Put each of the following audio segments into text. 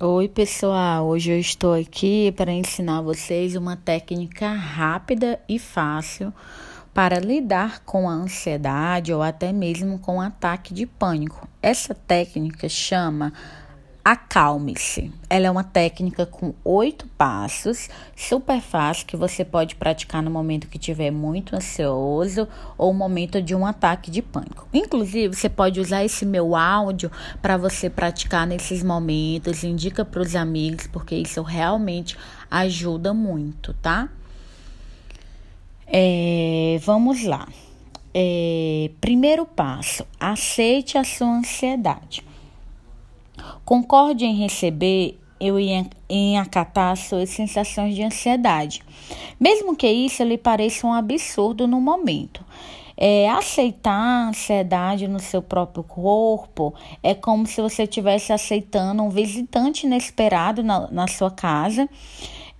Oi, pessoal. Hoje eu estou aqui para ensinar vocês uma técnica rápida e fácil para lidar com a ansiedade ou até mesmo com o ataque de pânico. Essa técnica chama Acalme-se. Ela é uma técnica com oito passos, super fácil, que você pode praticar no momento que estiver muito ansioso ou momento de um ataque de pânico. Inclusive, você pode usar esse meu áudio para você praticar nesses momentos, indica para os amigos, porque isso realmente ajuda muito, tá? É, vamos lá. É, primeiro passo: aceite a sua ansiedade. Concorde em receber eu em, em acatar suas sensações de ansiedade, mesmo que isso lhe pareça um absurdo no momento. É, aceitar a ansiedade no seu próprio corpo é como se você estivesse aceitando um visitante inesperado na, na sua casa,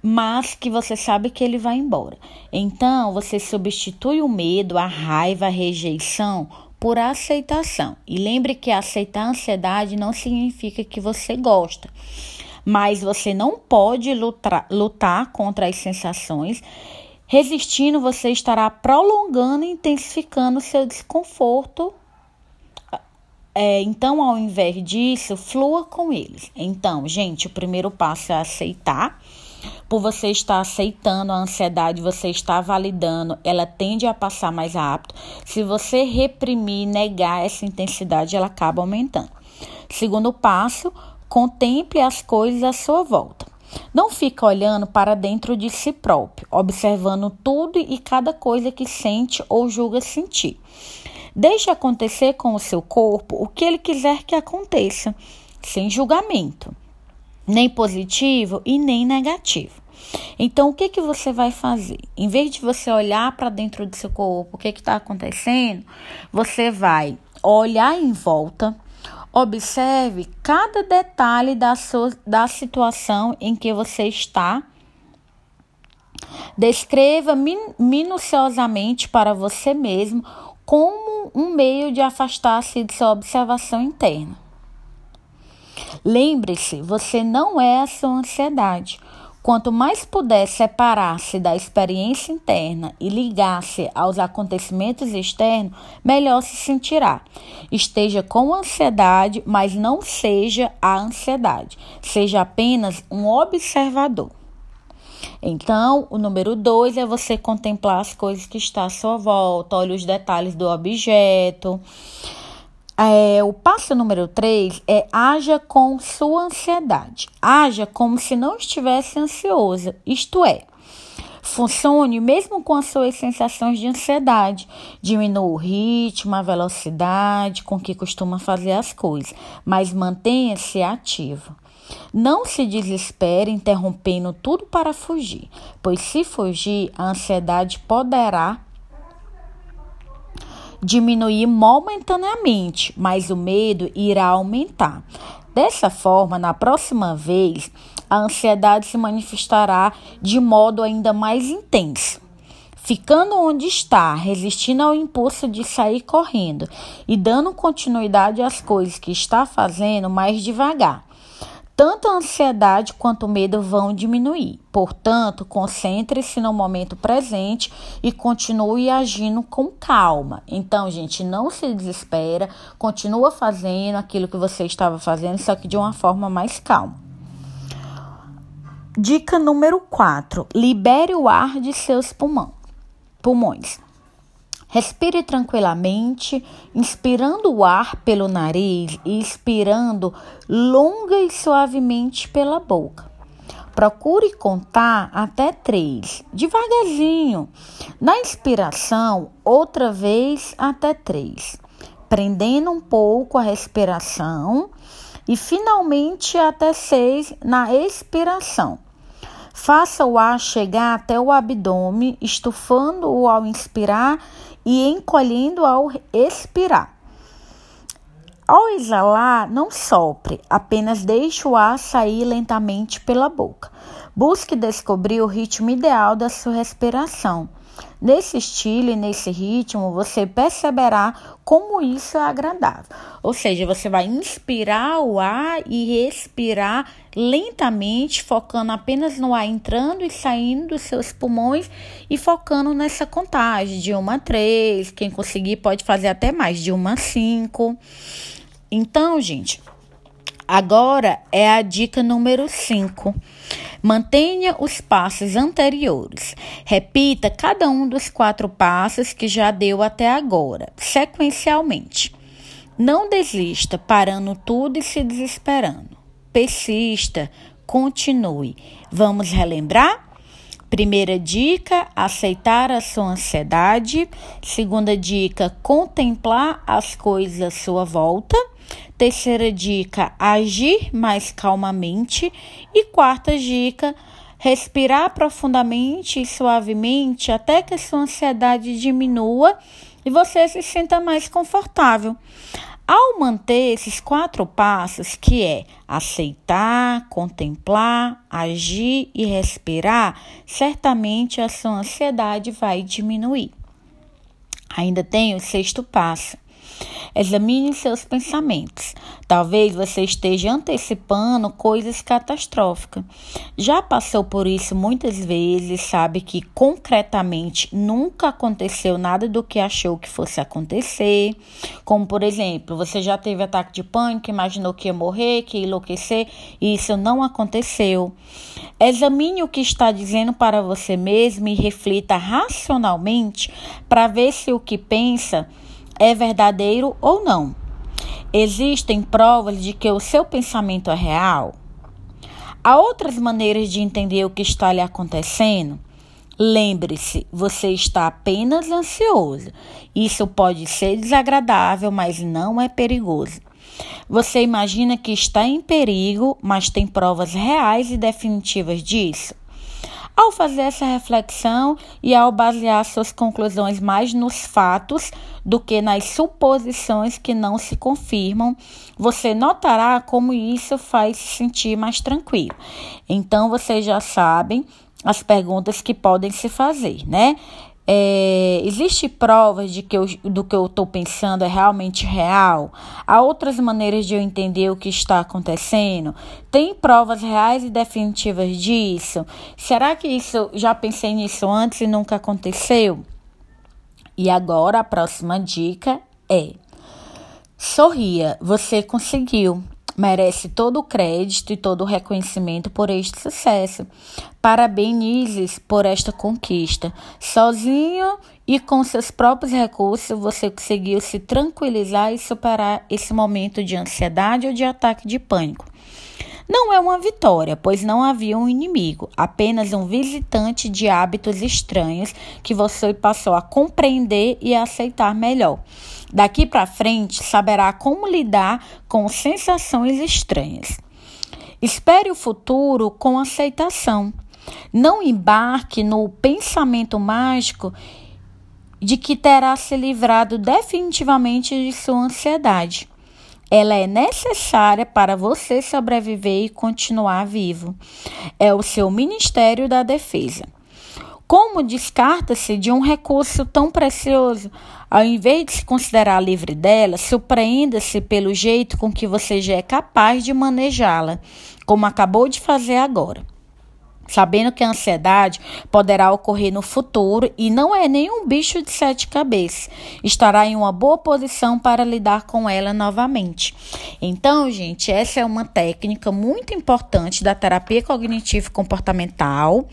mas que você sabe que ele vai embora. Então, você substitui o medo, a raiva, a rejeição por aceitação. E lembre que aceitar a ansiedade não significa que você gosta, mas você não pode lutar, lutar contra as sensações. Resistindo, você estará prolongando e intensificando seu desconforto. É, então, ao invés disso, flua com eles. Então, gente, o primeiro passo é aceitar por você estar aceitando a ansiedade, você está validando, ela tende a passar mais rápido. Se você reprimir, negar essa intensidade, ela acaba aumentando. Segundo passo, contemple as coisas à sua volta. Não fica olhando para dentro de si próprio, observando tudo e cada coisa que sente ou julga sentir. Deixe acontecer com o seu corpo o que ele quiser que aconteça, sem julgamento nem positivo e nem negativo. Então, o que, que você vai fazer? Em vez de você olhar para dentro do seu corpo, o que está acontecendo, você vai olhar em volta, observe cada detalhe da, sua, da situação em que você está. Descreva min, minuciosamente para você mesmo como um meio de afastar-se de sua observação interna. Lembre-se, você não é a sua ansiedade. Quanto mais puder separar-se da experiência interna e ligar-se aos acontecimentos externos, melhor se sentirá. Esteja com ansiedade, mas não seja a ansiedade. Seja apenas um observador. Então, o número dois é você contemplar as coisas que estão à sua volta, olhe os detalhes do objeto. É, o passo número 3 é haja com sua ansiedade. Haja como se não estivesse ansiosa, isto é, funcione mesmo com as suas sensações de ansiedade. Diminua o ritmo, a velocidade com que costuma fazer as coisas, mas mantenha-se ativo. Não se desespere interrompendo tudo para fugir, pois se fugir, a ansiedade poderá diminuir momentaneamente, mas o medo irá aumentar. Dessa forma, na próxima vez, a ansiedade se manifestará de modo ainda mais intenso. Ficando onde está, resistindo ao impulso de sair correndo e dando continuidade às coisas que está fazendo mais devagar tanto a ansiedade quanto o medo vão diminuir. Portanto, concentre-se no momento presente e continue agindo com calma. Então, gente, não se desespera, continua fazendo aquilo que você estava fazendo, só que de uma forma mais calma. Dica número 4: libere o ar de seus pulmão, pulmões. Respire tranquilamente, inspirando o ar pelo nariz e expirando longa e suavemente pela boca. Procure contar até três, devagarzinho. Na inspiração, outra vez até três, prendendo um pouco a respiração e finalmente até seis na expiração. Faça o ar chegar até o abdômen, estufando-o ao inspirar e encolhendo ao expirar. Ao exalar, não sopre, apenas deixe o ar sair lentamente pela boca. Busque descobrir o ritmo ideal da sua respiração. Nesse estilo e nesse ritmo, você perceberá como isso é agradável. Ou seja, você vai inspirar o ar e respirar lentamente, focando apenas no ar entrando e saindo dos seus pulmões e focando nessa contagem de 1 a 3. Quem conseguir pode fazer até mais, de 1 a 5. Então, gente, agora é a dica número 5. Mantenha os passos anteriores. Repita cada um dos quatro passos que já deu até agora, sequencialmente. Não desista parando tudo e se desesperando. Persista, continue. Vamos relembrar? Primeira dica: aceitar a sua ansiedade. Segunda dica: contemplar as coisas à sua volta. Terceira dica: agir mais calmamente. E quarta dica: respirar profundamente e suavemente até que a sua ansiedade diminua e você se sinta mais confortável. Ao manter esses quatro passos, que é aceitar, contemplar, agir e respirar, certamente a sua ansiedade vai diminuir. Ainda tem o sexto passo, Examine seus pensamentos. Talvez você esteja antecipando coisas catastróficas. Já passou por isso muitas vezes, sabe que concretamente nunca aconteceu nada do que achou que fosse acontecer. Como, por exemplo, você já teve ataque de pânico, imaginou que ia morrer, que ia enlouquecer, e isso não aconteceu. Examine o que está dizendo para você mesmo e reflita racionalmente para ver se o que pensa é verdadeiro ou não. Existem provas de que o seu pensamento é real? Há outras maneiras de entender o que está lhe acontecendo? Lembre-se, você está apenas ansioso. Isso pode ser desagradável, mas não é perigoso. Você imagina que está em perigo, mas tem provas reais e definitivas disso? Ao fazer essa reflexão e ao basear suas conclusões mais nos fatos do que nas suposições que não se confirmam, você notará como isso faz se sentir mais tranquilo. Então, vocês já sabem as perguntas que podem se fazer, né? É, existe provas de que eu, do que eu estou pensando é realmente real? Há outras maneiras de eu entender o que está acontecendo? Tem provas reais e definitivas disso? Será que isso já pensei nisso antes e nunca aconteceu? E agora a próxima dica é: sorria, você conseguiu merece todo o crédito e todo o reconhecimento por este sucesso. Parabenize por esta conquista. Sozinho e com seus próprios recursos, você conseguiu se tranquilizar e superar esse momento de ansiedade ou de ataque de pânico. Não é uma vitória, pois não havia um inimigo, apenas um visitante de hábitos estranhos que você passou a compreender e a aceitar melhor. Daqui para frente, saberá como lidar com sensações estranhas. Espere o futuro com aceitação. Não embarque no pensamento mágico de que terá se livrado definitivamente de sua ansiedade. Ela é necessária para você sobreviver e continuar vivo. É o seu Ministério da Defesa. Como descarta-se de um recurso tão precioso? Ao invés de se considerar livre dela, surpreenda-se pelo jeito com que você já é capaz de manejá-la, como acabou de fazer agora sabendo que a ansiedade poderá ocorrer no futuro e não é nenhum bicho de sete cabeças. Estará em uma boa posição para lidar com ela novamente. Então, gente, essa é uma técnica muito importante da terapia cognitivo comportamental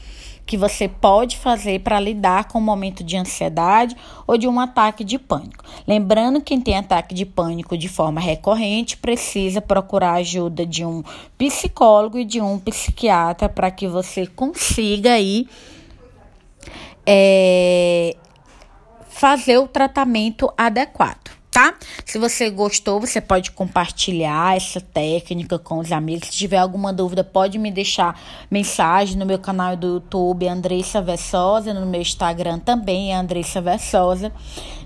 que você pode fazer para lidar com um momento de ansiedade ou de um ataque de pânico. Lembrando que quem tem ataque de pânico de forma recorrente precisa procurar ajuda de um psicólogo e de um psiquiatra para que você consiga aí é, fazer o tratamento adequado tá? Se você gostou, você pode compartilhar essa técnica com os amigos. Se tiver alguma dúvida, pode me deixar mensagem no meu canal do YouTube, Andressa Versosa, no meu Instagram também, Andressa Versosa.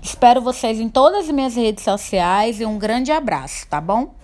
Espero vocês em todas as minhas redes sociais e um grande abraço, tá bom?